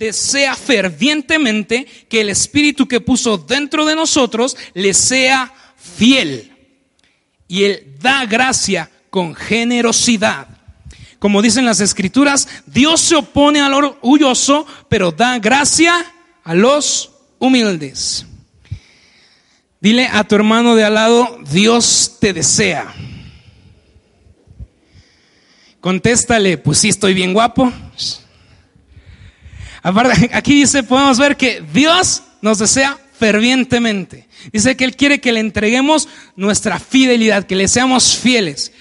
Desea fervientemente que el Espíritu que puso dentro de nosotros le sea fiel. Y Él da gracia con generosidad. Como dicen las escrituras, Dios se opone al orgulloso, pero da gracia a los humildes. Dile a tu hermano de al lado, Dios te desea. Contéstale, pues sí, estoy bien guapo. Aparte, aquí dice, podemos ver que Dios nos desea fervientemente. Dice que Él quiere que le entreguemos nuestra fidelidad, que le seamos fieles.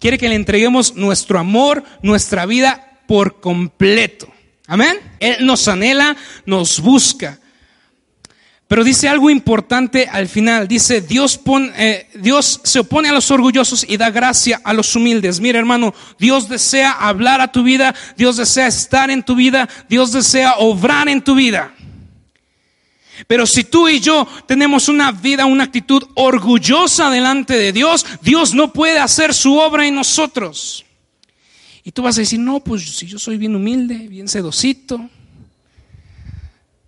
Quiere que le entreguemos nuestro amor, nuestra vida por completo. Amén. Él nos anhela, nos busca. Pero dice algo importante al final. Dice, Dios, eh, Dios se opone a los orgullosos y da gracia a los humildes. Mira hermano, Dios desea hablar a tu vida, Dios desea estar en tu vida, Dios desea obrar en tu vida. Pero si tú y yo tenemos una vida, una actitud orgullosa delante de Dios, Dios no puede hacer su obra en nosotros. Y tú vas a decir, no, pues si yo soy bien humilde, bien sedosito,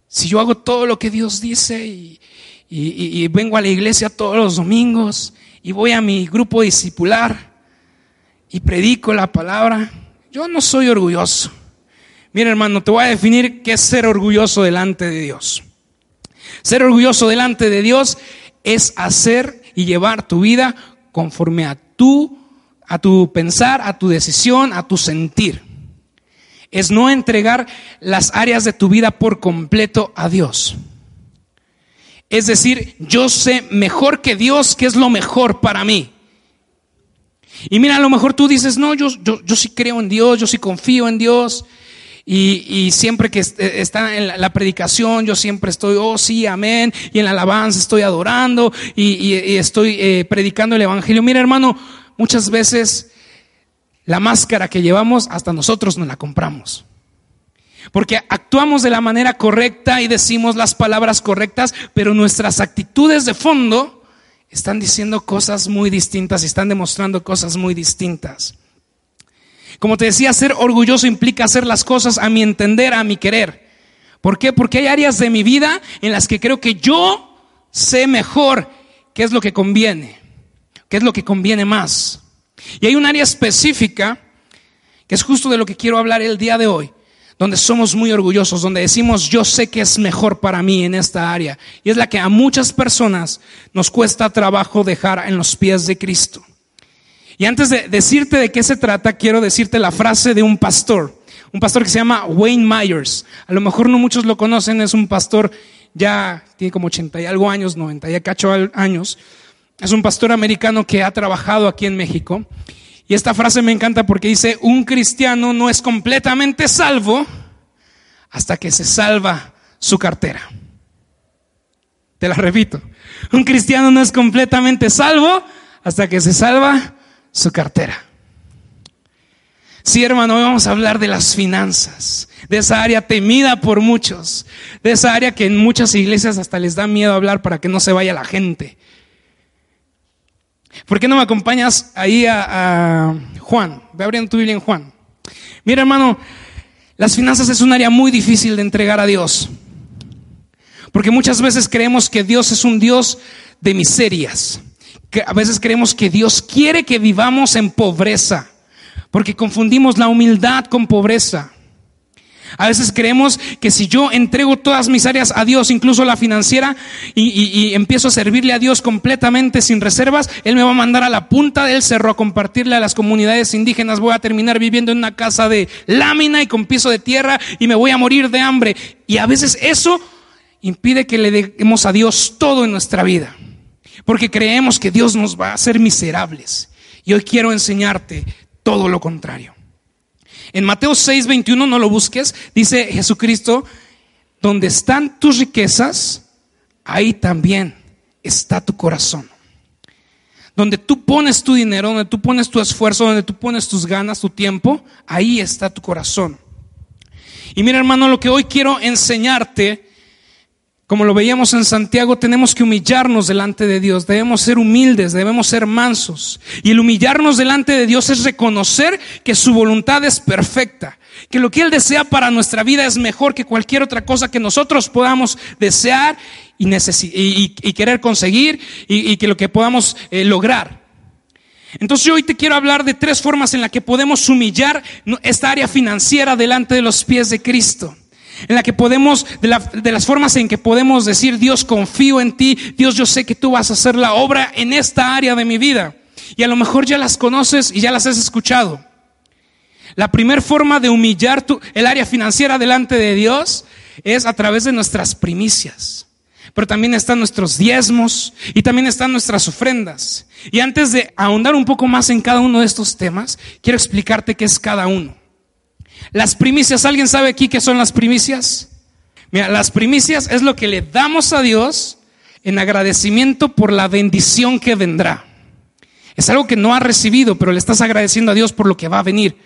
si yo hago todo lo que Dios dice y, vengo a la iglesia todos los domingos y voy a mi grupo discipular y predico la palabra, yo no soy orgulloso. Mira hermano, te voy a definir qué es ser orgulloso delante de Dios. Ser orgulloso delante de Dios es hacer y llevar tu vida conforme a tu, a tu pensar, a tu decisión, a tu sentir es no entregar las áreas de tu vida por completo a Dios. Es decir, yo sé mejor que Dios qué es lo mejor para mí. Y mira, a lo mejor tú dices, no, yo, yo, sí creo en Dios, yo sí confío en Dios. Y, siempre que está en la, predicación, yo siempre estoy, oh sí, amén. Y en la alabanza estoy adorando y, estoy eh, predicando el Evangelio. Mira, hermano, muchas veces la máscara que llevamos hasta nosotros nos la compramos. Porque actuamos de la manera correcta y decimos las palabras correctas, pero nuestras actitudes de fondo están diciendo cosas muy distintas y están demostrando cosas muy distintas. Como te decía, ser orgulloso implica hacer las cosas a mi entender, a mi querer. ¿Por qué? Porque hay áreas de mi vida en las que creo que yo sé mejor qué es lo que conviene, qué es lo que conviene más. Y hay un área específica, que es justo de lo que quiero hablar el día de hoy, donde somos muy orgullosos, donde decimos yo sé que es mejor para mí en esta área. Y es la que a muchas personas nos cuesta trabajo dejar en los pies de Cristo. Y antes de decirte de qué se trata, quiero decirte la frase de un pastor, un pastor que se llama Wayne Myers. A lo mejor no muchos lo conocen, es un pastor ya, tiene como 80 y algo años, 90 y cacho años, es un pastor americano que ha trabajado aquí en México. Y esta frase me encanta porque dice, un cristiano no es completamente salvo hasta que se salva su cartera. Te la repito, un cristiano no es completamente salvo hasta que se salva su cartera. Sí, hermano, hoy vamos a hablar de las finanzas, de esa área temida por muchos, de esa área que en muchas iglesias hasta les da miedo hablar para que no se vaya la gente. ¿Por qué no me acompañas ahí a, Juan? Ve abriendo tu Biblia en Juan. Mira, hermano, las finanzas es un área muy difícil de entregar a Dios. Porque muchas veces creemos que Dios es un Dios de miserias. Que a veces creemos que Dios quiere que vivamos en pobreza. Porque confundimos la humildad con pobreza. A veces creemos que si yo entrego todas mis áreas a Dios, incluso la financiera, y, empiezo a servirle a Dios completamente sin reservas, Él me va a mandar a la punta del cerro a compartirle a las comunidades indígenas. Voy a terminar viviendo en una casa de lámina y con piso de tierra y me voy a morir de hambre. Y a veces eso impide que le demos a Dios todo en nuestra vida. Porque creemos que Dios nos va a hacer miserables. Y hoy quiero enseñarte todo lo contrario. En Mateo 6, 21, no lo busques, dice Jesucristo, donde están tus riquezas, ahí también está tu corazón. Donde tú pones tu dinero, donde tú pones tu esfuerzo, donde tú pones tus ganas, tu tiempo, ahí está tu corazón. Y mira hermano, lo que hoy quiero enseñarte como lo veíamos en Santiago, tenemos que humillarnos delante de Dios, debemos ser humildes, debemos ser mansos. Y el humillarnos delante de Dios es reconocer que su voluntad es perfecta, Que lo que Él desea para nuestra vida es mejor que cualquier otra cosa que nosotros podamos desear y, y, querer conseguir y, que lo que podamos eh, lograr. Entonces hoy te quiero hablar de tres formas en las que podemos humillar esta área financiera delante de los pies de Cristo en la que podemos, de, de, las formas en que podemos decir, Dios, confío en ti, Dios, yo sé que tú vas a hacer la obra en esta área de mi vida. Y a lo mejor ya las conoces y ya las has escuchado. La primera forma de humillar tu, el área financiera delante de Dios es a través de nuestras primicias. Pero también están nuestros diezmos y también están nuestras ofrendas. Y antes de ahondar un poco más en cada uno de estos temas, quiero explicarte qué es cada uno. Las primicias, ¿alguien sabe aquí qué son las primicias? Mira, las primicias es lo que le damos a Dios en agradecimiento por la bendición que vendrá. Es algo que no ha recibido, pero le estás agradeciendo a Dios por lo que va a venir.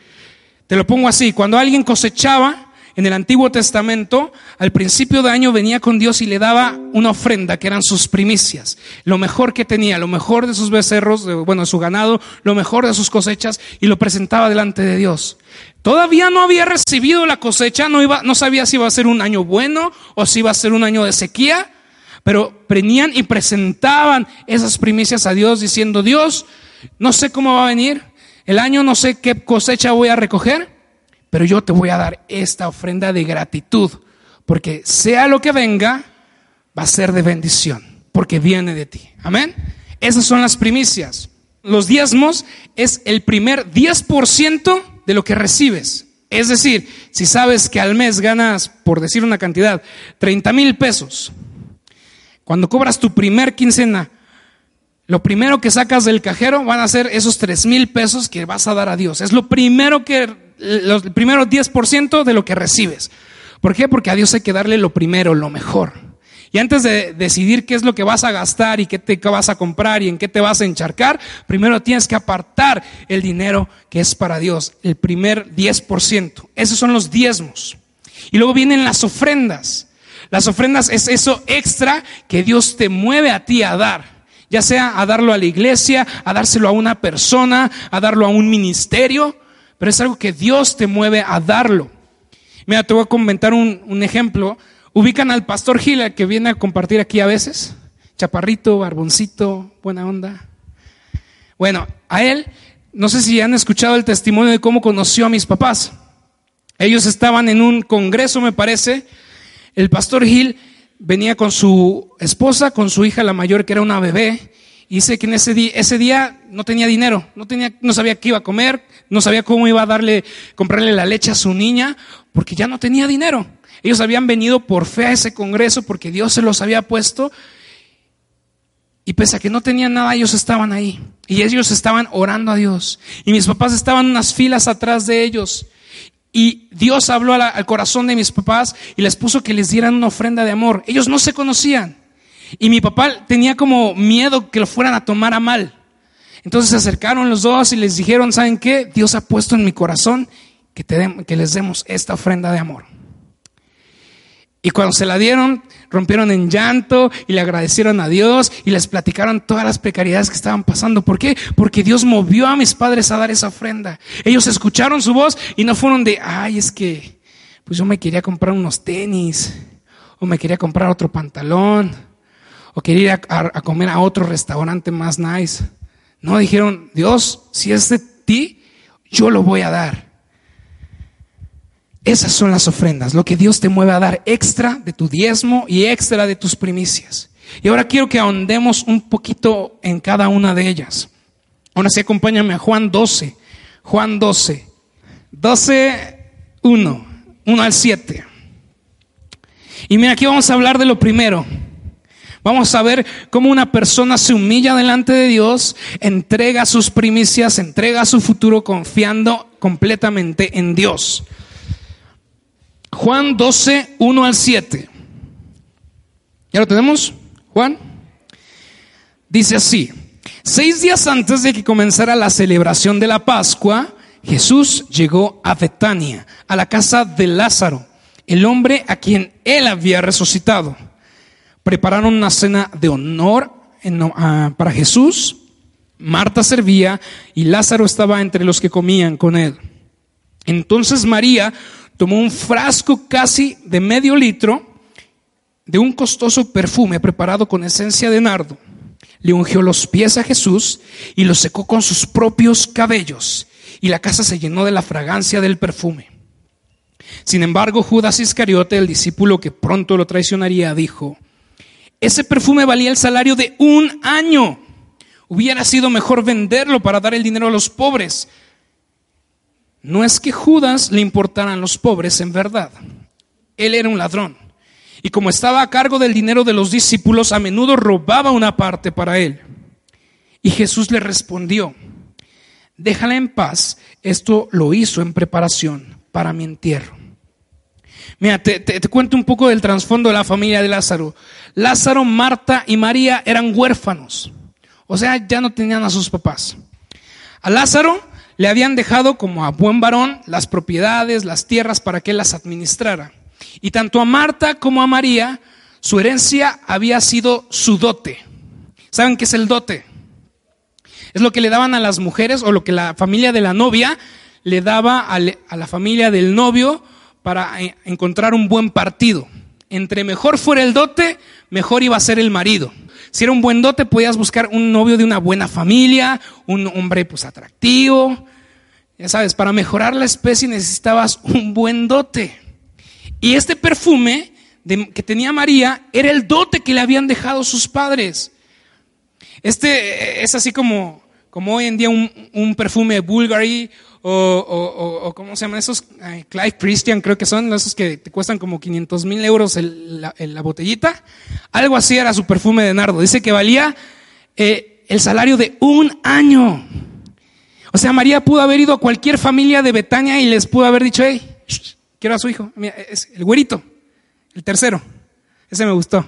Te lo pongo así, cuando alguien cosechaba en el Antiguo Testamento, al principio de año venía con Dios y le daba una ofrenda que eran sus primicias, lo mejor que tenía, lo mejor de sus becerros, bueno, de su ganado, lo mejor de sus cosechas y lo presentaba delante de Dios. Todavía no había recibido la cosecha, no, iba, no sabía si iba a ser un año bueno o si iba a ser un año de sequía, pero venían y presentaban esas primicias a Dios diciendo, Dios, no sé cómo va a venir el año, no sé qué cosecha voy a recoger, pero yo te voy a dar esta ofrenda de gratitud, porque sea lo que venga, va a ser de bendición, porque viene de ti. Amén. Esas son las primicias. Los diezmos es el primer 10% de lo que recibes. Es decir, si sabes que al mes ganas, por decir una cantidad, 30 mil pesos, cuando cobras tu primer quincena, lo primero que sacas del cajero van a ser esos 3 mil pesos que vas a dar a Dios. Es lo primero que, los primeros 10% de lo que recibes. ¿Por qué? Porque a Dios hay que darle lo primero, lo mejor. Y antes de decidir qué es lo que vas a gastar y qué te vas a comprar y en qué te vas a encharcar, primero tienes que apartar el dinero que es para Dios, el primer 10%. Esos son los diezmos. Y luego vienen las ofrendas. Las ofrendas es eso extra que Dios te mueve a ti a dar. Ya sea a darlo a la iglesia, a dárselo a una persona, a darlo a un ministerio, pero es algo que Dios te mueve a darlo. Mira, te voy a comentar un, ejemplo ¿Ubican al pastor Gila que viene a compartir aquí a veces? Chaparrito, barboncito, buena onda. Bueno, a él, no sé si han escuchado el testimonio de cómo conoció a mis papás. Ellos estaban en un congreso, me parece. El pastor Gil venía con su esposa, con su hija, la mayor, que era una bebé. Y que en ese día, ese día no tenía dinero, no, tenía, no sabía qué iba a comer, no sabía cómo iba a darle, comprarle la leche a su niña, porque ya no tenía dinero. Ellos habían venido por fe a ese congreso porque Dios se los había puesto. Y pese a que no tenían nada, ellos estaban ahí. Y ellos estaban orando a Dios. Y mis papás estaban unas filas atrás de ellos. Y Dios habló al corazón de mis papás y les puso que les dieran una ofrenda de amor. Ellos no se conocían. Y mi papá tenía como miedo que lo fueran a tomar a mal. Entonces se acercaron los dos y les dijeron, ¿saben qué? Dios ha puesto en mi corazón que, te les demos esta ofrenda de amor. Y cuando se la dieron, rompieron en llanto y le agradecieron a Dios y les platicaron todas las precariedades que estaban pasando. ¿Por qué? Porque Dios movió a mis padres a dar esa ofrenda. Ellos escucharon su voz y no fueron de, ay, es que, pues yo me quería comprar unos tenis, o me quería comprar otro pantalón, o quería ir a, comer a otro restaurante más nice. No, dijeron, Dios, si es de ti, yo lo voy a dar. Esas son las ofrendas, lo que Dios te mueve a dar extra de tu diezmo y extra de tus primicias. Y ahora quiero que ahondemos un poquito en cada una de ellas. Ahora sí, acompáñame a Juan 12. Juan 12. 12, 1. 1 al 7. Y mira, aquí vamos a hablar de lo primero. Vamos a ver cómo una persona se humilla delante de Dios, entrega sus primicias, entrega su futuro confiando completamente en Dios. Juan 12, 1 al 7. ¿Ya lo tenemos? Juan. Dice así, seis días antes de que comenzara la celebración de la Pascua, Jesús llegó a Betania, a la casa de Lázaro, el hombre a quien él había resucitado. Prepararon una cena de honor ah, para Jesús. Marta servía y Lázaro estaba entre los que comían con él. Entonces María tomó un frasco casi de medio litro de un costoso perfume preparado con esencia de nardo. Le ungió los pies a Jesús y los secó con sus propios cabellos, y la casa se llenó de la fragancia del perfume. Sin embargo, Judas Iscariote, el discípulo que pronto lo traicionaría, dijo, ese perfume valía el salario de un año. Hubiera sido mejor venderlo para dar el dinero a los pobres. No es que Judas le importaran los pobres en verdad. Él era un ladrón. Y como estaba a cargo del dinero de los discípulos, a menudo robaba una parte para él. Y Jesús le respondió, déjala en paz, esto lo hizo en preparación para mi entierro. Mira, te, te, cuento un poco del trasfondo de la familia de Lázaro. Lázaro, Marta y María eran huérfanos. O sea, ya no tenían a sus papás. A Lázaro le habían dejado como a buen varón las propiedades, las tierras para que las administrara. Y tanto a Marta como a María, su herencia había sido su dote. ¿Saben qué es el dote? Es lo que le daban a las mujeres o lo que la familia de la novia le daba a, la familia del novio para eh, encontrar un buen partido. Entre mejor fuera el dote, mejor iba a ser el marido. Si era un buen dote, podías buscar un novio de una buena familia, un hombre pues atractivo. Ya sabes, para mejorar la especie necesitabas un buen dote. Y este perfume que tenía María era el dote que le habían dejado sus padres. Este es así como, como hoy en día un, perfume Bulgari o, ¿cómo se llaman esos? Clive Christian creo que son esos que te cuestan como 500 mil euros la, botellita. Algo así era su perfume de nardo. Dice que valía eh, el salario de un año. O sea, María pudo haber ido a cualquier familia de Betania y les pudo haber dicho, hey, Quiero a su hijo. El güerito, el tercero. Ese me gustó.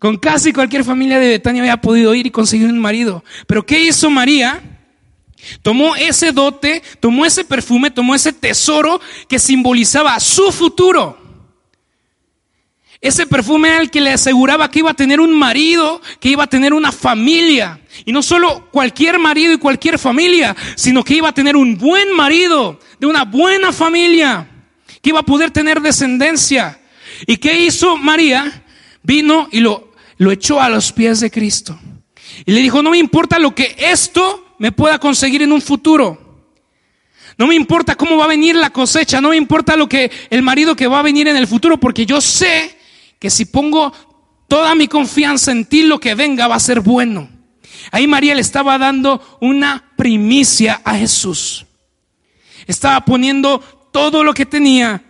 Con casi cualquier familia de Betania había podido ir y conseguir un marido. Pero ¿qué hizo María? Tomó ese dote, tomó ese perfume, tomó ese tesoro que simbolizaba su futuro. Ese perfume el que le aseguraba que iba a tener un marido, que iba a tener una familia. Y no solo cualquier marido y cualquier familia, sino que iba a tener un buen marido, de una buena familia que iba a poder tener descendencia. ¿Y qué hizo María? Vino y lo, lo echó a los pies de Cristo. Y le dijo, no me importa lo que esto me pueda conseguir en un futuro. No me importa cómo va a venir la cosecha, no me importa lo que el marido que va a venir en el futuro, porque yo sé que si pongo toda mi confianza en ti, lo que venga va a ser bueno. Ahí María le estaba dando una primicia a Jesús. Estaba poniendo todo lo que tenía,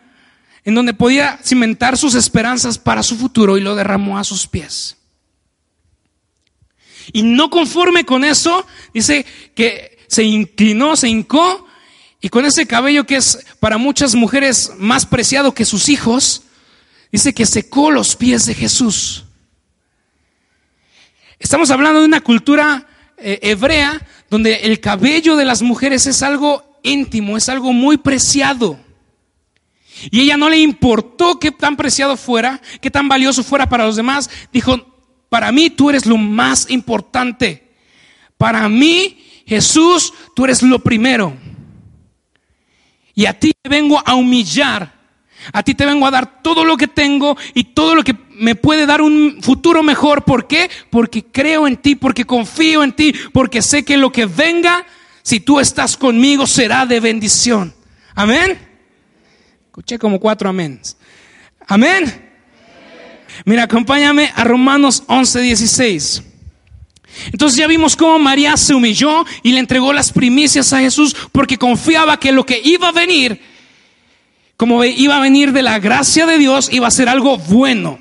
en donde podía cimentar sus esperanzas para su futuro y lo derramó a sus pies. Y no conforme con eso, dice que se inclinó, se hincó, y con ese cabello que es para muchas mujeres más preciado que sus hijos, dice que secó los pies de Jesús. Estamos hablando de una cultura eh, hebrea donde el cabello de las mujeres es algo íntimo, es algo muy preciado. Y ella no le importó qué tan preciado fuera, qué tan valioso fuera para los demás. Dijo, para mí tú eres lo más importante. Para mí, Jesús, tú eres lo primero. Y a ti te vengo a humillar. A ti te vengo a dar todo lo que tengo y todo lo que me puede dar un futuro mejor. ¿Por qué? Porque creo en ti, porque confío en ti, porque sé que lo que venga si tú estás conmigo, será de bendición. Amén. Escuché como cuatro amén. Amén. Mira, acompáñame a Romanos 11, 16. Entonces ya vimos cómo María se humilló y le entregó las primicias a Jesús porque confiaba que lo que iba a venir, como iba a venir de la gracia de Dios, iba a ser algo bueno.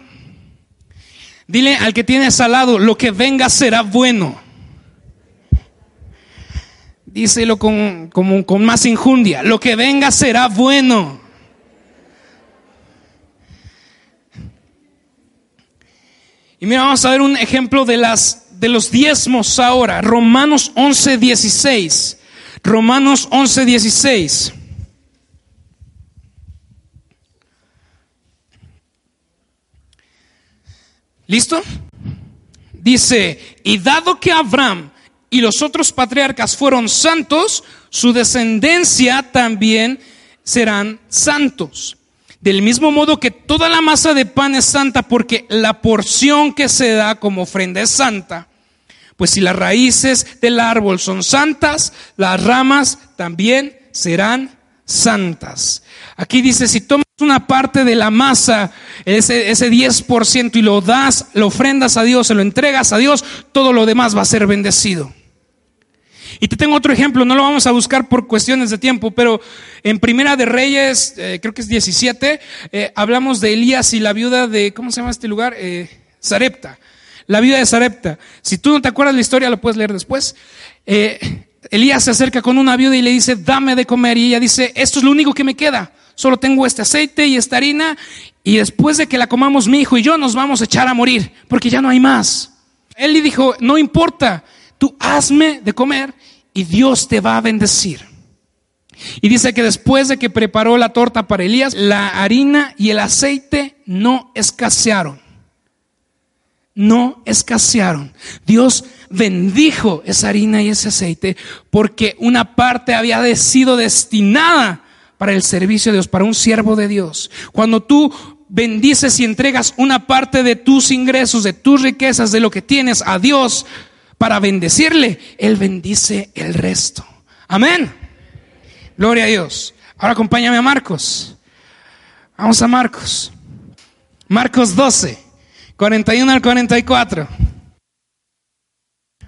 Dile al que tienes al lado, lo que venga será bueno díselo con, con más injundia, lo que venga será bueno. Y mira, vamos a ver un ejemplo de, las, de los diezmos ahora. Romanos 11, 16. Romanos 11, 16. ¿Listo? Dice, y dado que Abraham y los otros patriarcas fueron santos, su descendencia también serán santos. Del mismo modo que toda la masa de pan es santa porque la porción que se da como ofrenda es santa, pues si las raíces del árbol son santas, las ramas también serán santas. Aquí dice, si tomas una parte de la masa, ese, ese 10%, y lo das, lo ofrendas a Dios, se lo entregas a Dios, todo lo demás va a ser bendecido. Y te tengo otro ejemplo, no lo vamos a buscar por cuestiones de tiempo, pero en Primera de Reyes, eh, creo que es 17, eh, hablamos de Elías y la viuda de, ¿cómo se llama este lugar? Eh, Sarepta. La viuda de Sarepta. Si tú no te acuerdas la historia, lo puedes leer después. Elías se acerca con una viuda y le dice, dame de comer. Y ella dice, esto es lo único que me queda. Solo tengo este aceite y esta harina. Y después de que la comamos mi hijo y yo nos vamos a echar a morir, porque ya no hay más. Él le dijo, no importa, tú hazme de comer y Dios te va a bendecir. Y dice que después de que preparó la torta para Elías, la harina y el aceite no escasearon. No escasearon. Dios bendijo esa harina y ese aceite porque una parte había sido destinada para el servicio de Dios, para un siervo de Dios. Cuando tú bendices y entregas una parte de tus ingresos, de tus riquezas, de lo que tienes a Dios, para bendecirle, Él bendice el resto. Amén. Gloria a Dios. Ahora acompáñame a Marcos. Vamos a Marcos. Marcos 12, 41 al 44.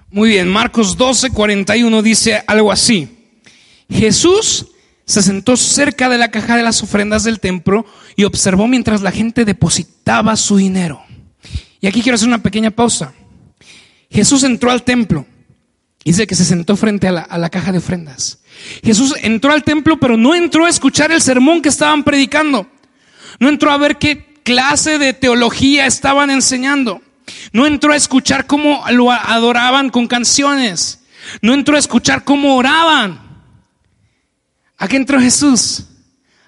Muy bien, Marcos 12, 41 dice algo así. Jesús se sentó cerca de la caja de las ofrendas del templo y observó mientras la gente depositaba su dinero. Y aquí quiero hacer una pequeña pausa. Jesús entró al templo. Dice que se sentó frente a la, caja de ofrendas. Jesús entró al templo, pero no entró a escuchar el sermón que estaban predicando. No entró a ver qué clase de teología estaban enseñando. No entró a escuchar cómo lo adoraban con canciones. No entró a escuchar cómo oraban. ¿A qué entró Jesús?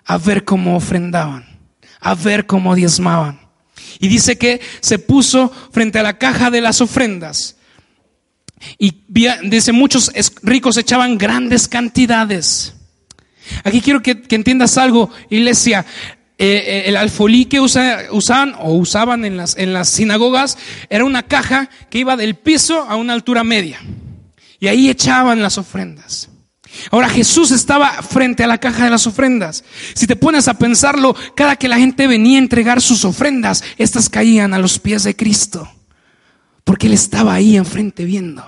A ver cómo ofrendaban, a ver cómo diezmaban. Y dice que se puso frente a la caja de las ofrendas. Y dice, muchos ricos echaban grandes cantidades. Aquí quiero que, entiendas algo, iglesia. Eh, eh, el alfolí que usaban o usaban en las, en las sinagogas era una caja que iba del piso a una altura media. Y ahí echaban las ofrendas. Ahora Jesús estaba frente a la caja de las ofrendas. Si te pones a pensarlo, cada que la gente venía a entregar sus ofrendas, estas caían a los pies de Cristo. Porque Él estaba ahí enfrente viendo.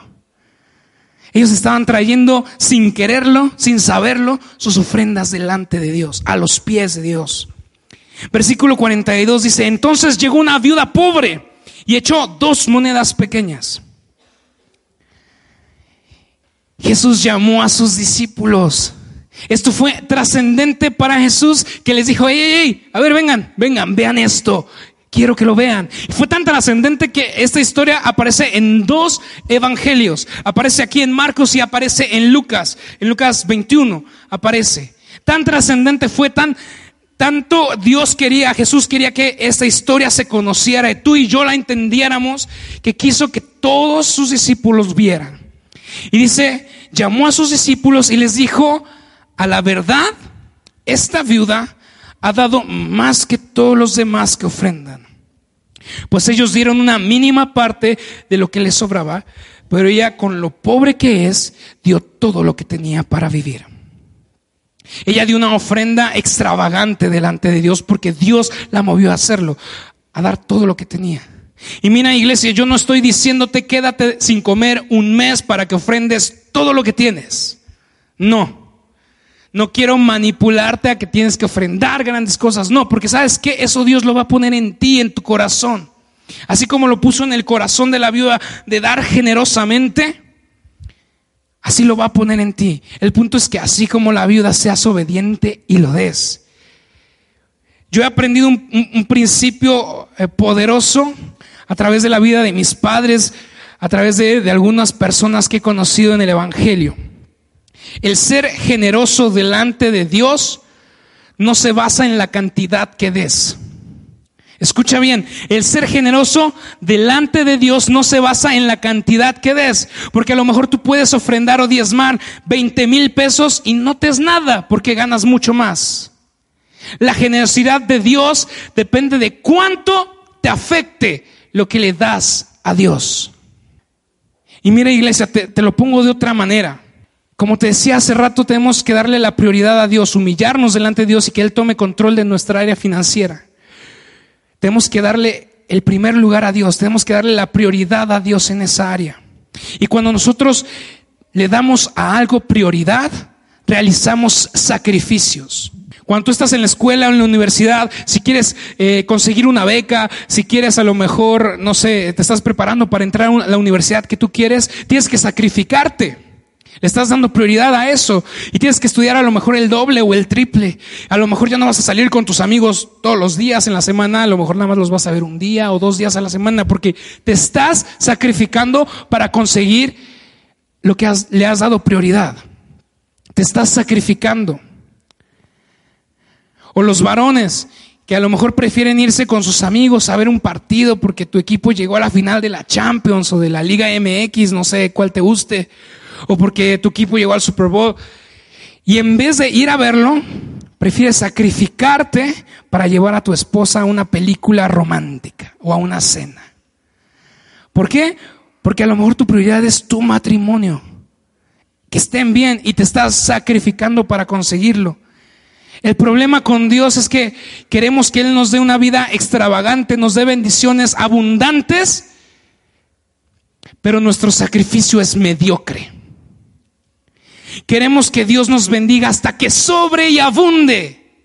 Ellos estaban trayendo sin quererlo, sin saberlo, sus ofrendas delante de Dios, a los pies de Dios. Versículo 42 dice, entonces llegó una viuda pobre y echó dos monedas pequeñas. Jesús llamó a sus discípulos. Esto fue trascendente para Jesús que les dijo, hey, hey, hey, a ver, vengan, vengan, vean esto. Quiero que lo vean. fue tan trascendente que esta historia aparece en dos evangelios. Aparece aquí en Marcos y aparece en Lucas. En Lucas 21 aparece. Tan trascendente fue tan, tanto Dios quería, Jesús quería que esta historia se conociera y tú y yo la entendiéramos, que quiso que todos sus discípulos vieran. Y dice, llamó a sus discípulos y les dijo, a la verdad, esta viuda ha dado más que todos los demás que ofrendan. Pues ellos dieron una mínima parte de lo que les sobraba, pero ella con lo pobre que es, dio todo lo que tenía para vivir. Ella dio una ofrenda extravagante delante de Dios porque Dios la movió a hacerlo, a dar todo lo que tenía. Y mira iglesia, yo no estoy diciéndote quédate sin comer un mes para que ofrendes todo lo que tienes. No. No quiero manipularte a que tienes que ofrendar grandes cosas. No, porque sabes que eso Dios lo va a poner en ti, en tu corazón. Así como lo puso en el corazón de la viuda de dar generosamente, así lo va a poner en ti. El punto es que así como la viuda seas obediente y lo des. Yo he aprendido un, principio eh, poderoso a través de la vida de mis padres, a través de, algunas personas que he conocido en el Evangelio. El ser generoso delante de Dios no se basa en la cantidad que des. Escucha bien, el ser generoso delante de Dios no se basa en la cantidad que des, porque a lo mejor tú puedes ofrendar o diezmar 20 mil pesos y no te es nada porque ganas mucho más. La generosidad de Dios depende de cuánto te afecte lo que le das a Dios. Y mira iglesia, te, te lo pongo de otra manera. Como te decía hace rato, tenemos que darle la prioridad a Dios, humillarnos delante de Dios y que Él tome control de nuestra área financiera. Tenemos que darle el primer lugar a Dios, tenemos que darle la prioridad a Dios en esa área. Y cuando nosotros le damos a algo prioridad, realizamos sacrificios. Cuando tú estás en la escuela o en la universidad, si quieres eh, conseguir una beca, si quieres a lo mejor, no sé, te estás preparando para entrar a la universidad que tú quieres, tienes que sacrificarte. Le estás dando prioridad a eso y tienes que estudiar a lo mejor el doble o el triple. A lo mejor ya no vas a salir con tus amigos todos los días en la semana, a lo mejor nada más los vas a ver un día o dos días a la semana porque te estás sacrificando para conseguir lo que le has dado prioridad. Te estás sacrificando. O los varones que a lo mejor prefieren irse con sus amigos a ver un partido porque tu equipo llegó a la final de la Champions o de la Liga MX, no sé cuál te guste o porque tu equipo llegó al Super Bowl. Y en vez de ir a verlo, prefieres sacrificarte para llevar a tu esposa a una película romántica o a una cena. ¿Por qué? Porque a lo mejor tu prioridad es tu matrimonio. Que estén bien y te estás sacrificando para conseguirlo. El problema con Dios es que queremos que Él nos dé una vida extravagante, nos dé bendiciones abundantes, pero nuestro sacrificio es mediocre. Queremos que Dios nos bendiga hasta que sobre y abunde.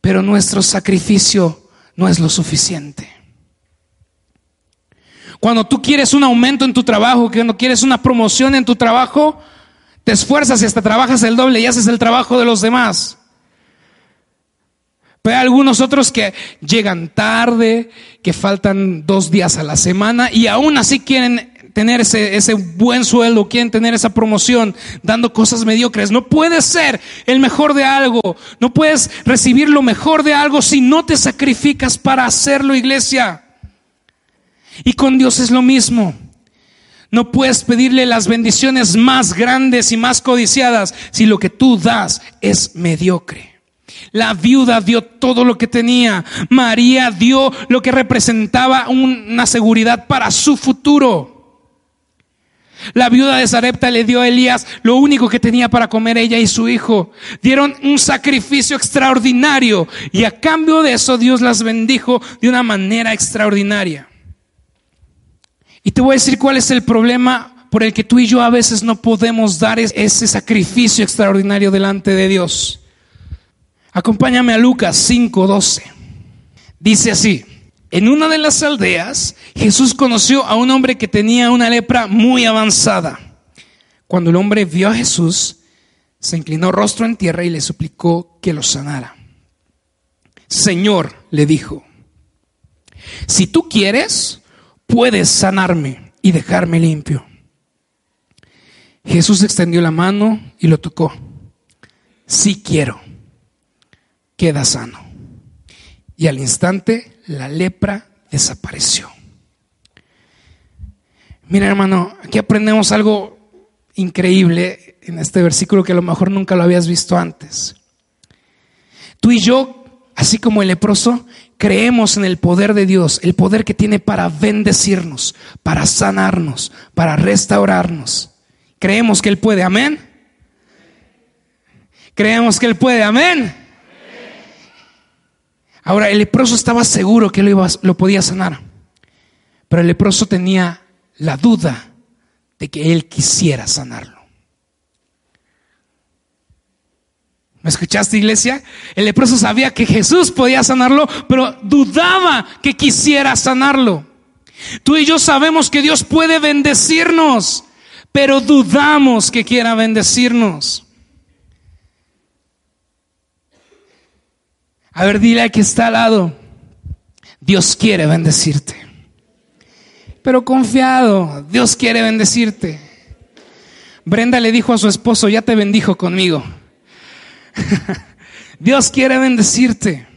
Pero nuestro sacrificio no es lo suficiente. Cuando tú quieres un aumento en tu trabajo, cuando quieres una promoción en tu trabajo, te esfuerzas y hasta trabajas el doble y haces el trabajo de los demás. Hay algunos otros que llegan tarde, que faltan dos días a la semana y aún así quieren tener ese, ese buen sueldo, quieren tener esa promoción, dando cosas mediocres. No puedes ser el mejor de algo, no puedes recibir lo mejor de algo si no te sacrificas para hacerlo, iglesia. Y con Dios es lo mismo. No puedes pedirle las bendiciones más grandes y más codiciadas si lo que tú das es mediocre. La viuda dio todo lo que tenía. María dio lo que representaba una seguridad para su futuro. La viuda de Sarepta le dio a Elías lo único que tenía para comer ella y su hijo. Dieron un sacrificio extraordinario y a cambio de eso Dios las bendijo de una manera extraordinaria. Y te voy a decir cuál es el problema por el que tú y yo a veces no podemos dar ese sacrificio extraordinario delante de Dios. Acompáñame a Lucas 5:12. Dice así. En una de las aldeas, Jesús conoció a un hombre que tenía una lepra muy avanzada. Cuando el hombre vio a Jesús, se inclinó rostro en tierra y le suplicó que lo sanara. Señor, le dijo, si tú quieres, puedes sanarme y dejarme limpio. Jesús extendió la mano y lo tocó. Si quiero, queda sano. Y al instante la lepra desapareció. Mira hermano, aquí aprendemos algo increíble en este versículo que a lo mejor nunca lo habías visto antes. Tú y yo, así como el leproso, creemos en el poder de Dios, el poder que tiene para bendecirnos, para sanarnos, para restaurarnos. Creemos que Él puede, amén. Creemos que Él puede, amén. Ahora, el leproso estaba seguro que lo, iba, lo podía sanar, pero el leproso tenía la duda de que él quisiera sanarlo. ¿Me escuchaste, iglesia? El leproso sabía que Jesús podía sanarlo, pero dudaba que quisiera sanarlo. Tú y yo sabemos que Dios puede bendecirnos, pero dudamos que quiera bendecirnos. A ver, dile a que está al lado. Dios quiere bendecirte. Pero confiado, Dios quiere bendecirte. Brenda le dijo a su esposo, ya te bendijo conmigo. Dios quiere bendecirte.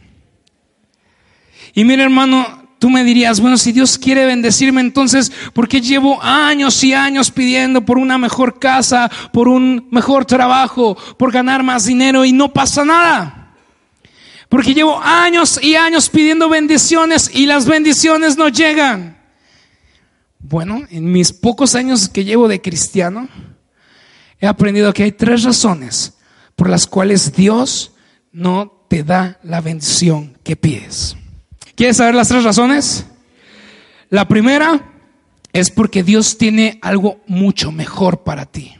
Y mira hermano, tú me dirías, bueno, si Dios quiere bendecirme, entonces, ¿por qué llevo años y años pidiendo por una mejor casa, por un mejor trabajo, por ganar más dinero y no pasa nada? Porque llevo años y años pidiendo bendiciones y las bendiciones no llegan. Bueno, en mis pocos años que llevo de cristiano, he aprendido que hay tres razones por las cuales Dios no te da la bendición que pides. ¿Quieres saber las tres razones? La primera es porque Dios tiene algo mucho mejor para ti.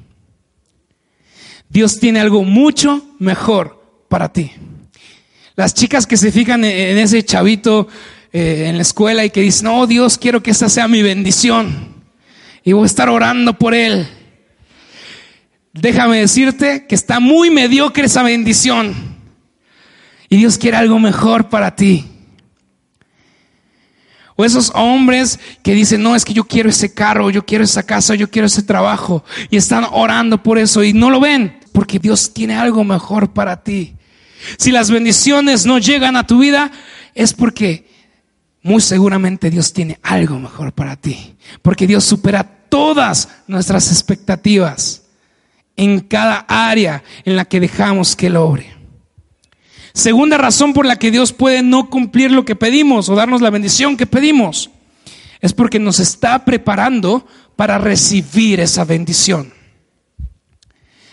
Dios tiene algo mucho mejor para ti. Las chicas que se fijan en ese chavito eh, en la escuela y que dicen, no, Dios, quiero que esa sea mi bendición. Y voy a estar orando por él. Déjame decirte que está muy mediocre esa bendición. Y Dios quiere algo mejor para ti. O esos hombres que dicen, no, es que yo quiero ese carro, yo quiero esa casa, yo quiero ese trabajo. Y están orando por eso y no lo ven, porque Dios tiene algo mejor para ti. Si las bendiciones no llegan a tu vida, es porque muy seguramente Dios tiene algo mejor para ti. Porque Dios supera todas nuestras expectativas en cada área en la que dejamos que Él obre. Segunda razón por la que Dios puede no cumplir lo que pedimos o darnos la bendición que pedimos es porque nos está preparando para recibir esa bendición.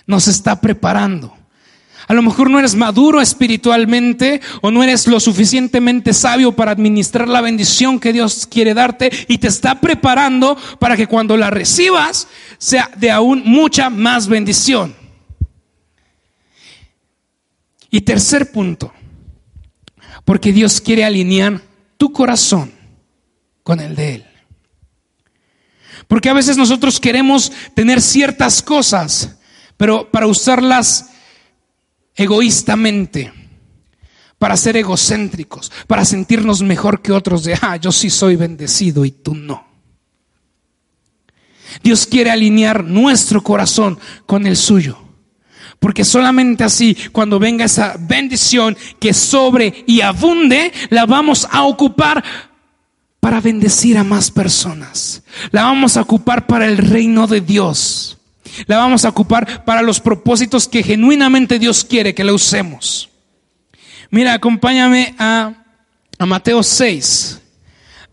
Nos está preparando. A lo mejor no eres maduro espiritualmente o no eres lo suficientemente sabio para administrar la bendición que Dios quiere darte y te está preparando para que cuando la recibas sea de aún mucha más bendición. Y tercer punto, porque Dios quiere alinear tu corazón con el de Él. Porque a veces nosotros queremos tener ciertas cosas, pero para usarlas egoístamente, para ser egocéntricos, para sentirnos mejor que otros de, ah, yo sí soy bendecido y tú no. Dios quiere alinear nuestro corazón con el suyo. Porque solamente así, cuando venga esa bendición que sobre y abunde, la vamos a ocupar para bendecir a más personas. La vamos a ocupar para el reino de Dios. La vamos a ocupar para los propósitos que genuinamente Dios quiere que la usemos. Mira, acompáñame a, Mateo 6.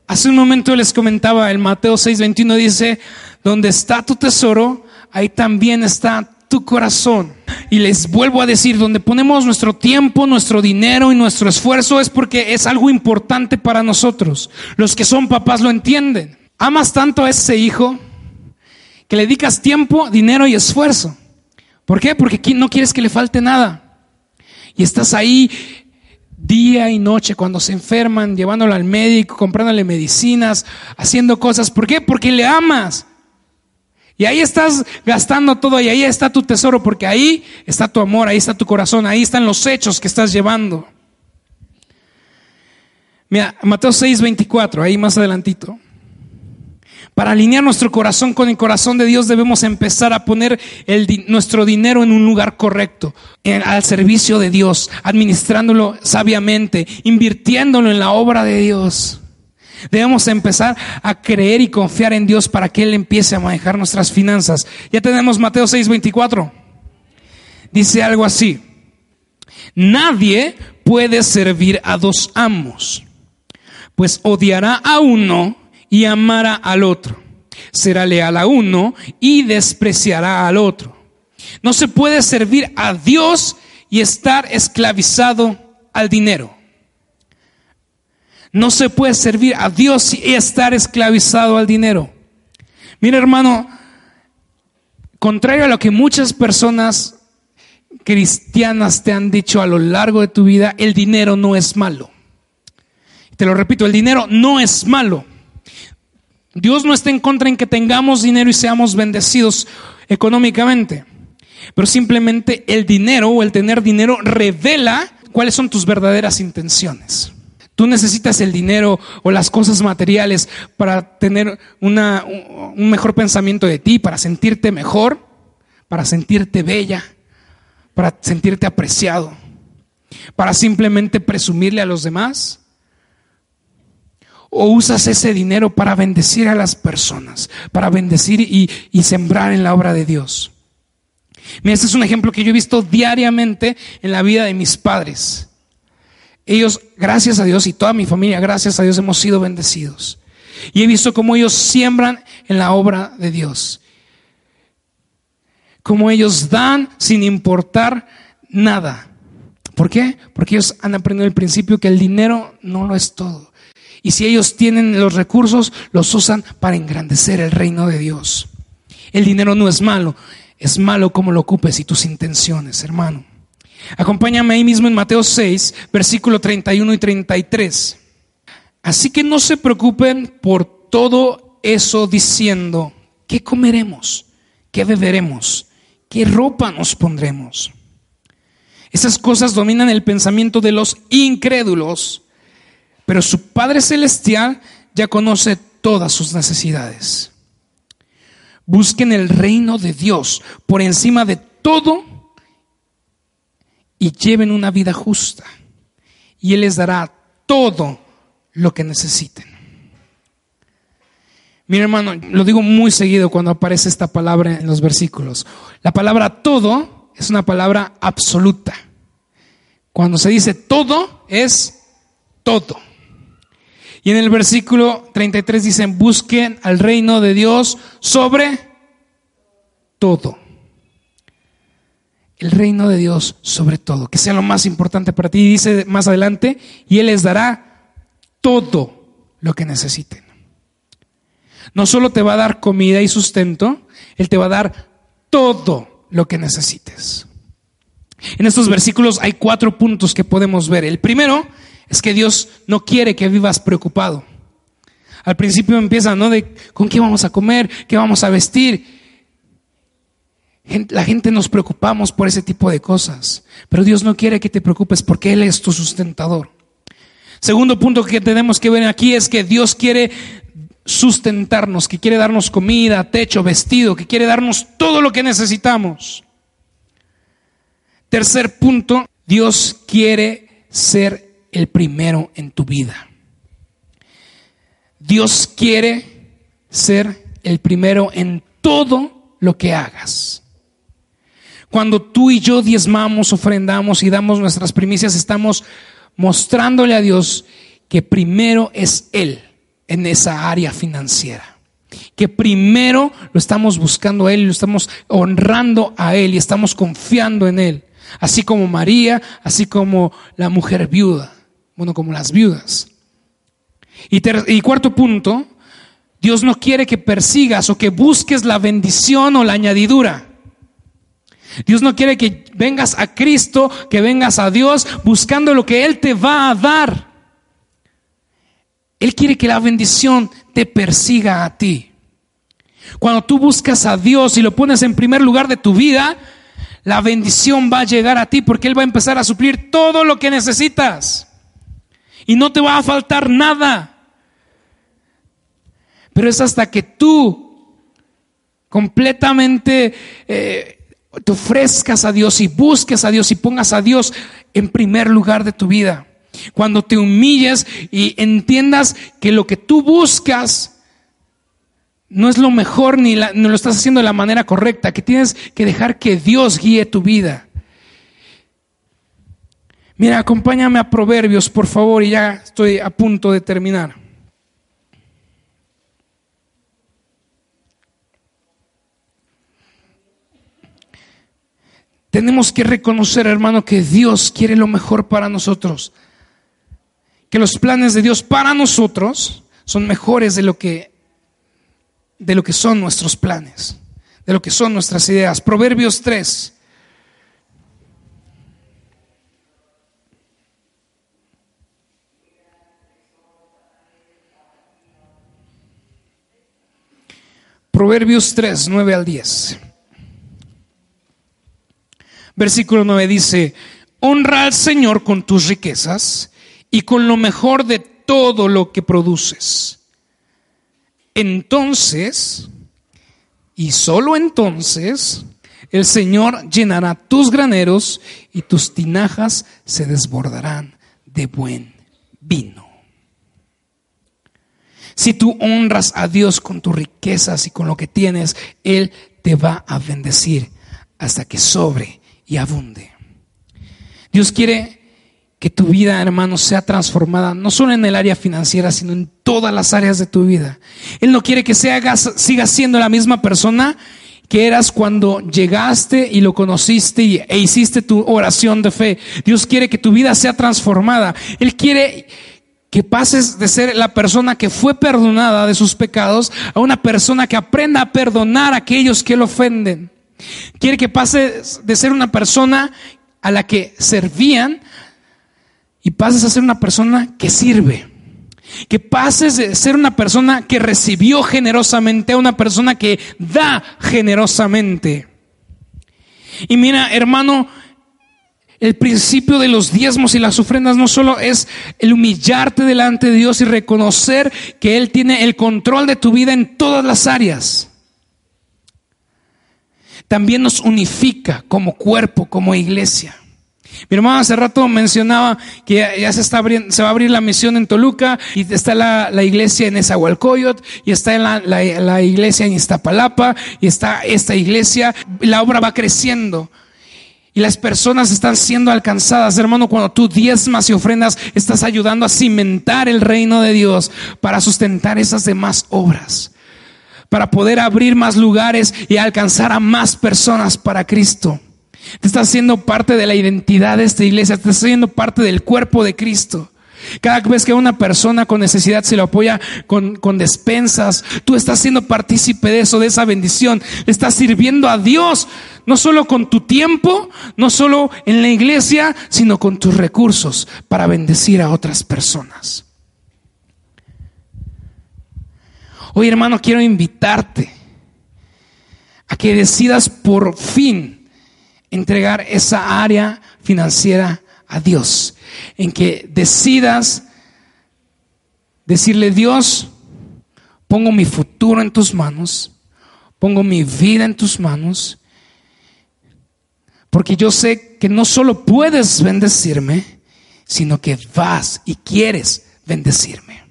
Hace un momento les comentaba, el Mateo 6, 21 dice, donde está tu tesoro, ahí también está tu corazón. Y les vuelvo a decir, donde ponemos nuestro tiempo, nuestro dinero y nuestro esfuerzo es porque es algo importante para nosotros. Los que son papás lo entienden. Amas tanto a ese hijo que le dedicas tiempo, dinero y esfuerzo. ¿Por qué? Porque no quieres que le falte nada. Y estás ahí día y noche cuando se enferman, llevándolo al médico, comprándole medicinas, haciendo cosas. ¿Por qué? Porque le amas. Y ahí estás gastando todo y ahí está tu tesoro, porque ahí está tu amor, ahí está tu corazón, ahí están los hechos que estás llevando. Mira, Mateo 6, 24, ahí más adelantito. Para alinear nuestro corazón con el corazón de Dios debemos empezar a poner nuestro dinero en un lugar correcto, al servicio de Dios, administrándolo sabiamente, invirtiéndolo en la obra de Dios. Debemos empezar a creer y confiar en Dios para que Él empiece a manejar nuestras finanzas. Ya tenemos Mateo 6:24. Dice algo así. Nadie puede servir a dos amos, pues odiará a uno y amará al otro. Será leal a uno y despreciará al otro. No se puede servir a Dios y estar esclavizado al dinero. No se puede servir a Dios y estar esclavizado al dinero. Mira hermano, contrario a lo que muchas personas cristianas te han dicho a lo largo de tu vida, el dinero no es malo. Te lo repito, el dinero no es malo. Dios no está en contra en que tengamos dinero y seamos bendecidos económicamente, pero simplemente el dinero o el tener dinero revela cuáles son tus verdaderas intenciones. Tú necesitas el dinero o las cosas materiales para tener un mejor pensamiento de ti, para sentirte mejor, para sentirte bella, para sentirte apreciado, para simplemente presumirle a los demás. ¿O usas ese dinero para bendecir a las personas, para bendecir y, sembrar en la obra de Dios? Mira, este es un ejemplo que yo he visto diariamente en la vida de mis padres. Ellos, gracias a Dios, y toda mi familia, gracias a Dios, hemos sido bendecidos. Y he visto cómo ellos siembran en la obra de Dios. Cómo ellos dan sin importar nada. ¿Por qué? Porque ellos han aprendido el principio que el dinero no lo es todo. Y si ellos tienen los recursos, los usan para engrandecer el reino de Dios. El dinero no es malo, es malo como lo ocupes y tus intenciones, hermano. Acompáñame ahí mismo en Mateo 6, versículo 31 y 33. Así que no se preocupen por todo eso diciendo, ¿qué comeremos? ¿Qué beberemos? ¿Qué ropa nos pondremos? Esas cosas dominan el pensamiento de los incrédulos, pero su Padre Celestial ya conoce todas sus necesidades. Busquen el reino de Dios por encima de todo y lleven una vida justa. Y Él les dará todo lo que necesiten. Mi hermano, lo digo muy seguido cuando aparece esta palabra en los versículos. La palabra todo es una palabra absoluta. Cuando se dice todo, es todo. Y en el versículo 33 dicen, busquen al reino de Dios sobre todo. El reino de Dios sobre todo, que sea lo más importante para ti. Y dice más adelante, y Él les dará todo lo que necesiten. No solo te va a dar comida y sustento, Él te va a dar todo lo que necesites. En estos versículos hay cuatro puntos que podemos ver. El primero es que Dios no quiere que vivas preocupado. Al principio empieza, ¿no? De con qué vamos a comer, qué vamos a vestir. La gente nos preocupamos por ese tipo de cosas, pero Dios no quiere que te preocupes porque Él es tu sustentador. Segundo punto que tenemos que ver aquí es que Dios quiere sustentarnos, que quiere darnos comida, techo, vestido, que quiere darnos todo lo que necesitamos. Tercer punto, Dios quiere ser el primero en tu vida. Dios quiere ser el primero en todo lo que hagas. Cuando tú y yo diezmamos, ofrendamos y damos nuestras primicias, estamos mostrándole a Dios que primero es Él en esa área financiera. Que primero lo estamos buscando a Él lo estamos honrando a Él y estamos confiando en Él. Así como María, así como la mujer viuda bueno, como las viudas. Y, cuarto punto, Dios no quiere que persigas o que busques la bendición o la añadidura. Dios no quiere que vengas a Cristo, que vengas a Dios buscando lo que Él te va a dar. Él quiere que la bendición te persiga a ti. Cuando tú buscas a Dios y lo pones en primer lugar de tu vida, la bendición va a llegar a ti porque Él va a empezar a suplir todo lo que necesitas y no te va a faltar nada. Pero es hasta que tú completamente eh, te ofrezcas a Dios y busques a Dios y pongas a Dios en primer lugar de tu vida. Cuando te humilles y entiendas que lo que tú buscas no es lo mejor ni lo estás haciendo de la manera correcta, que tienes que dejar que Dios guíe tu vida. Mira, acompáñame a Proverbios, por favor, y ya estoy a punto de terminar. Tenemos que reconocer, hermano, que Dios quiere lo mejor para nosotros. Que los planes de Dios para nosotros son mejores de lo que de lo que son nuestros planes, de lo que son nuestras ideas. Proverbios 3 Proverbios 3, 9 al 10. Versículo 9 dice, honra al Señor con tus riquezas y con lo mejor de todo lo que produces. Entonces, y solo entonces, el Señor llenará tus graneros y tus tinajas se desbordarán de buen vino. Si tú honras a Dios con tus riquezas y con lo que tienes, Él te va a bendecir hasta que sobre y abunde. Dios quiere que tu vida, hermano, sea transformada, no solo en el área financiera, sino en todas las áreas de tu vida. Él no quiere que sigas siendo la misma persona que eras cuando llegaste y lo conociste e hiciste tu oración de fe. Dios quiere que tu vida sea transformada. Él quiere que pases de ser la persona que fue perdonada de sus pecados a una persona que aprenda a perdonar a aquellos que lo ofenden. Quiere que pases de ser una persona a la que servían y pases a ser una persona que sirve. Que pases de ser una persona que recibió generosamente a una persona que da generosamente. Y mira, hermano, el principio de los diezmos y las ofrendas no solo es el humillarte delante de Dios y reconocer que Él tiene el control de tu vida en todas las áreas. También nos unifica como cuerpo, como iglesia. Mi hermano hace rato mencionaba que ya, se, va a abrir la misión en Toluca y está la, iglesia en Esahualcoyot y está en la, la, iglesia en Iztapalapa y está esta iglesia. La obra va creciendo. Y las personas están siendo alcanzadas. Hermano, cuando tú diezmas y ofrendas, estás ayudando a cimentar el reino de Dios para sustentar esas demás obras. Para poder abrir más lugares y alcanzar a más personas para Cristo. Te estás haciendo parte de la identidad de esta iglesia, te estás haciendo parte del cuerpo de Cristo. Cada vez que una persona con necesidad se lo apoya con, con, despensas, tú estás siendo partícipe de eso, de esa bendición. Le estás sirviendo a Dios, no solo con tu tiempo, no solo en la iglesia, sino con tus recursos para bendecir a otras personas. Hoy hermano, quiero invitarte a que decidas por fin entregar esa área financiera a Dios, en que decidas decirle, Dios, pongo mi futuro en tus manos, pongo mi vida en tus manos, porque yo sé que no solo puedes bendecirme, sino que vas y quieres bendecirme.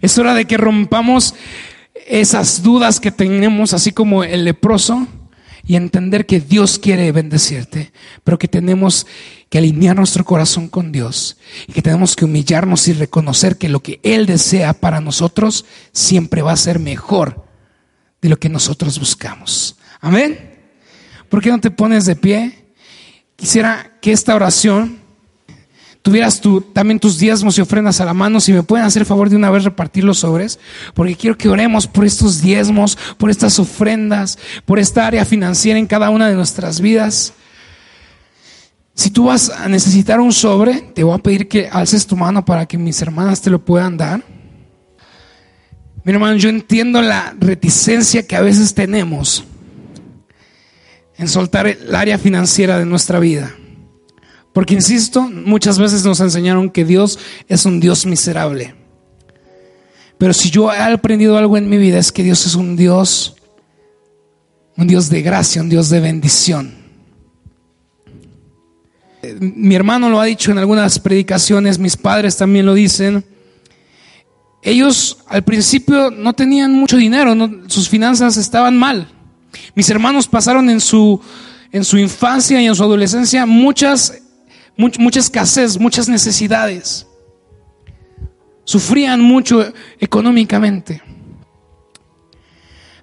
Es hora de que rompamos esas dudas que tenemos, así como el leproso y entender que Dios quiere bendecirte, pero que tenemos que alinear nuestro corazón con Dios y que tenemos que humillarnos y reconocer que lo que Él desea para nosotros siempre va a ser mejor de lo que nosotros buscamos. Amén. ¿Por qué no te pones de pie? Quisiera que esta oración tuvieras también tus diezmos y ofrendas a la mano, si me pueden hacer favor de una vez repartir los sobres, porque quiero que oremos por estos diezmos, por estas ofrendas, por esta área financiera en cada una de nuestras vidas. Si tú vas a necesitar un sobre, te voy a pedir que alces tu mano para que mis hermanas te lo puedan dar. Mi hermano, yo entiendo la reticencia que a veces tenemos en soltar el área financiera de nuestra vida. Porque, insisto, muchas veces nos enseñaron que Dios es un Dios miserable. Pero si yo he aprendido algo en mi vida es que Dios es un Dios, un Dios de gracia, un Dios de bendición. Mi hermano lo ha dicho en algunas predicaciones, mis padres también lo dicen. Ellos al principio no tenían mucho dinero, sus finanzas estaban mal. Mis hermanos pasaron en su, en su infancia y en su adolescencia muchas mucha escasez, muchas necesidades. Sufrían mucho económicamente.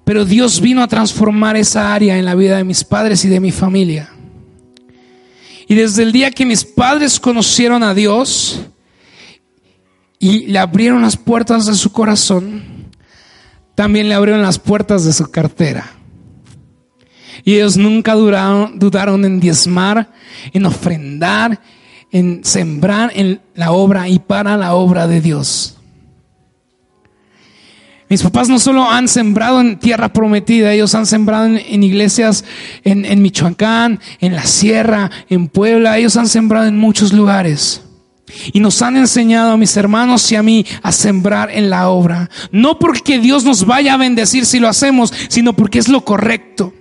Pero Dios vino a transformar esa área en la vida de mis padres y de mi familia. Y desde el día que mis padres conocieron a Dios y le abrieron las puertas de su corazón, también le abrieron las puertas de su cartera. Y ellos nunca dudaron en diezmar, en ofrendar, en sembrar en la obra y para la obra de Dios. Mis papás no solo han sembrado en tierra prometida, ellos han sembrado en, iglesias en, en, Michoacán, en la sierra, en Puebla, ellos han sembrado en muchos lugares. Y nos han enseñado a mis hermanos y a mí a sembrar en la obra. No porque Dios nos vaya a bendecir si lo hacemos, sino porque es lo correcto.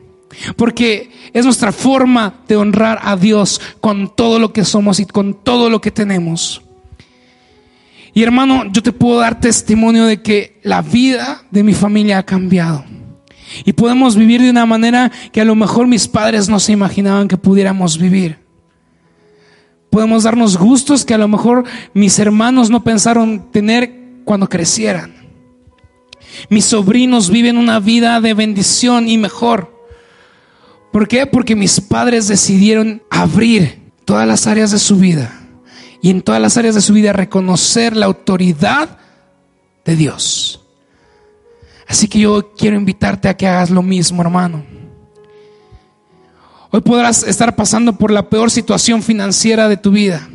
Porque es nuestra forma de honrar a Dios con todo lo que somos y con todo lo que tenemos. Y hermano, yo te puedo dar testimonio de que la vida de mi familia ha cambiado. Y podemos vivir de una manera que a lo mejor mis padres no se imaginaban que pudiéramos vivir. Podemos darnos gustos que a lo mejor mis hermanos no pensaron tener cuando crecieran. Mis sobrinos viven una vida de bendición y mejor. ¿Por qué? Porque mis padres decidieron abrir todas las áreas de su vida y en todas las áreas de su vida reconocer la autoridad de Dios. Así que yo quiero invitarte a que hagas lo mismo, hermano. Hoy podrás estar pasando por la peor situación financiera de tu vida.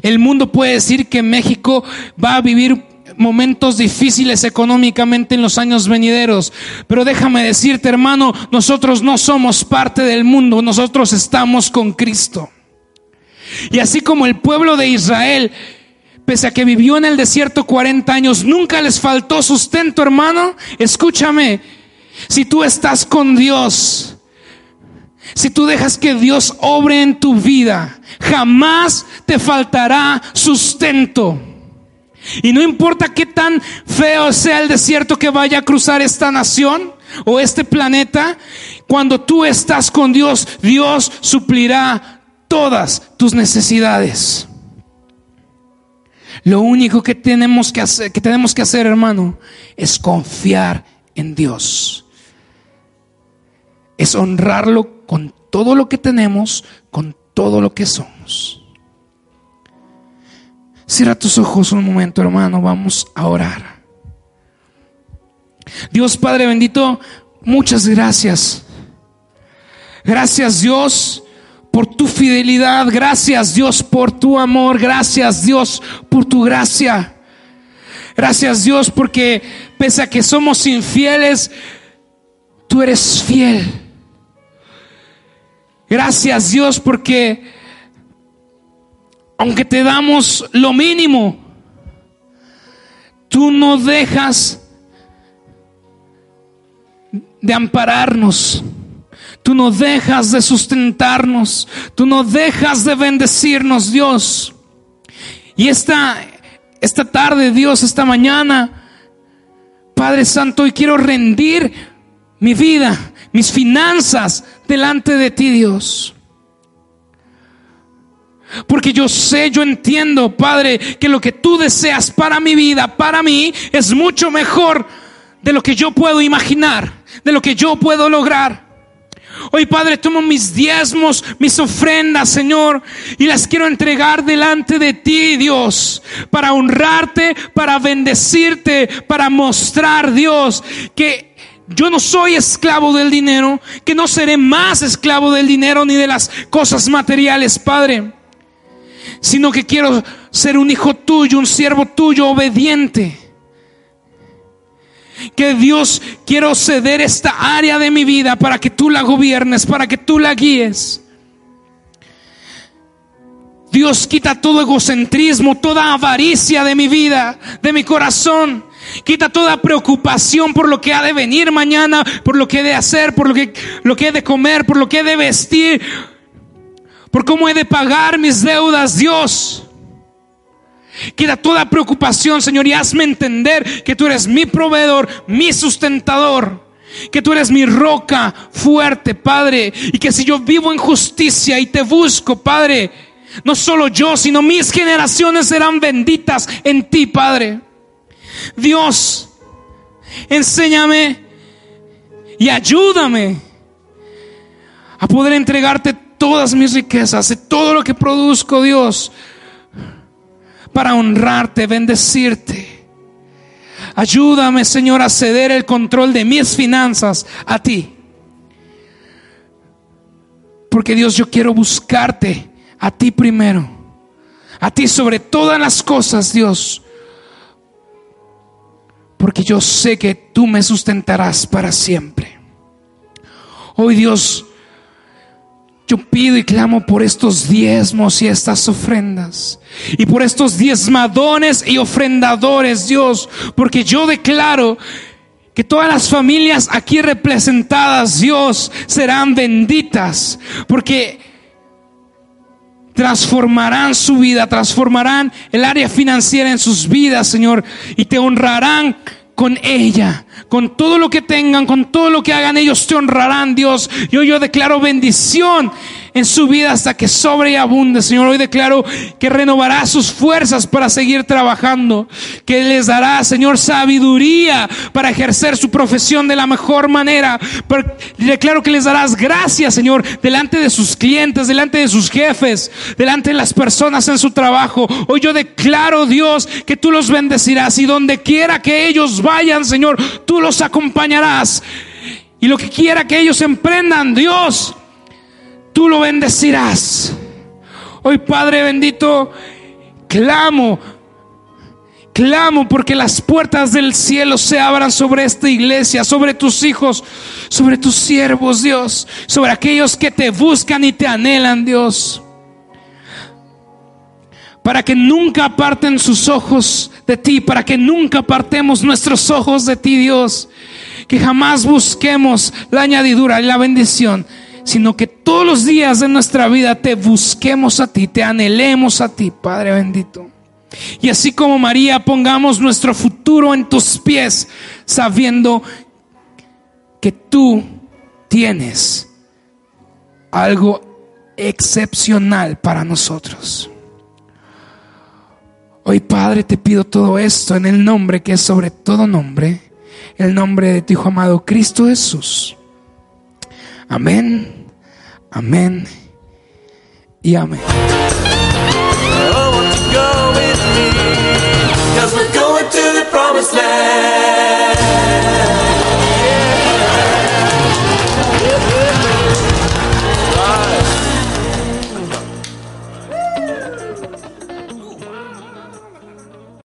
El mundo puede decir que México va a vivir momentos difíciles económicamente en los años venideros. Pero déjame decirte, hermano, nosotros no somos parte del mundo, nosotros estamos con Cristo. Y así como el pueblo de Israel pese a que vivió en el desierto 40 años, nunca les faltó sustento, hermano. Escúchame, si tú estás con Dios, si tú dejas que Dios obre en tu vida, jamás te faltará sustento. Y no importa qué tan feo sea el desierto que vaya a cruzar esta nación o este planeta, cuando tú estás con Dios, Dios suplirá todas tus necesidades. Lo único que tenemos que hacer, que tenemos que hacer, hermano, es confiar en Dios. Es honrarlo con todo lo que tenemos, con todo lo que somos. Cierra tus ojos un momento, hermano, vamos a orar. Dios Padre bendito, muchas gracias. Gracias Dios por tu fidelidad. Gracias Dios por tu amor. Gracias Dios por tu gracia. Gracias Dios porque pese a que somos infieles, tú eres fiel. Gracias Dios porque aunque te damos lo mínimo, tú no dejas de ampararnos. Tú no dejas de sustentarnos. Tú no dejas de bendecirnos, Dios. Y esta, esta tarde, Dios, esta mañana, Padre Santo, hoy quiero rendir mi vida, mis finanzas delante de ti, Dios. Porque yo sé, yo entiendo, Padre, que lo que tú deseas para mi vida, para mí, es mucho mejor de lo que yo puedo imaginar, de lo que yo puedo lograr. Hoy, Padre, tomo mis diezmos, mis ofrendas, Señor, y las quiero entregar delante de ti, Dios, para honrarte, para bendecirte, para mostrar, Dios, que yo no soy esclavo del dinero, que no seré más esclavo del dinero ni de las cosas materiales, Padre, sino que quiero ser un hijo tuyo, un siervo tuyo, obediente que Dios quiero ceder esta área de mi vida para que tú la gobiernes, para que tú la guíes. Dios quita todo egocentrismo, toda avaricia de mi vida, de mi corazón. Quita toda preocupación por lo que ha de venir mañana, por lo que he de hacer, por lo que, lo que he de comer, por lo que he de vestir, por cómo he de pagar mis deudas, Dios. Queda toda preocupación, Señor, y hazme entender que tú eres mi proveedor, mi sustentador. Que tú eres mi roca fuerte, Padre. Y que si yo vivo en justicia y te busco, Padre, no solo yo, sino mis generaciones serán benditas en ti, Padre. Dios, enséñame y ayúdame a poder entregarte todas mis riquezas, todo lo que produzco, Dios para honrarte, bendecirte. Ayúdame, Señor, a ceder el control de mis finanzas a ti. Porque Dios, yo quiero buscarte a ti primero. A ti sobre todas las cosas, Dios. Porque yo sé que tú me sustentarás para siempre. Hoy, Dios, yo pido y clamo por estos diezmos y estas ofrendas. Y por estos diezmadones y ofrendadores, Dios. Porque yo declaro que todas las familias aquí representadas, Dios, serán benditas. Porque transformarán su vida, transformarán el área financiera en sus vidas, Señor, y te honrarán con ella con todo lo que tengan, con todo lo que hagan, ellos te honrarán, Dios. Yo, yo declaro bendición en su vida hasta que sobre y abunde, Señor. Hoy declaro que renovará sus fuerzas para seguir trabajando, que les dará, Señor, sabiduría para ejercer su profesión de la mejor manera. Pero declaro que les darás gracias, Señor, delante de sus clientes, delante de sus jefes, delante de las personas en su trabajo. Hoy yo declaro, Dios, que tú los bendecirás y donde quiera que ellos vayan, Señor, tú los acompañarás. Y lo que quiera que ellos emprendan, Dios, tú lo bendecirás. Hoy, Padre bendito, clamo, clamo porque las puertas del cielo se abran sobre esta iglesia, sobre tus hijos, sobre tus siervos, Dios, sobre aquellos que te buscan y te anhelan, Dios para que nunca aparten sus ojos de ti, para que nunca apartemos nuestros ojos de ti, Dios. Que jamás busquemos la añadidura y la bendición, sino que todos los días de nuestra vida te busquemos a ti, te anhelemos a ti, Padre bendito. Y así como María, pongamos nuestro futuro en tus pies, sabiendo que tú tienes algo excepcional para nosotros. Hoy, Padre, te pido todo esto en el nombre que es sobre todo nombre, el nombre de tu Hijo amado Cristo Jesús. Amén, Amén y amén.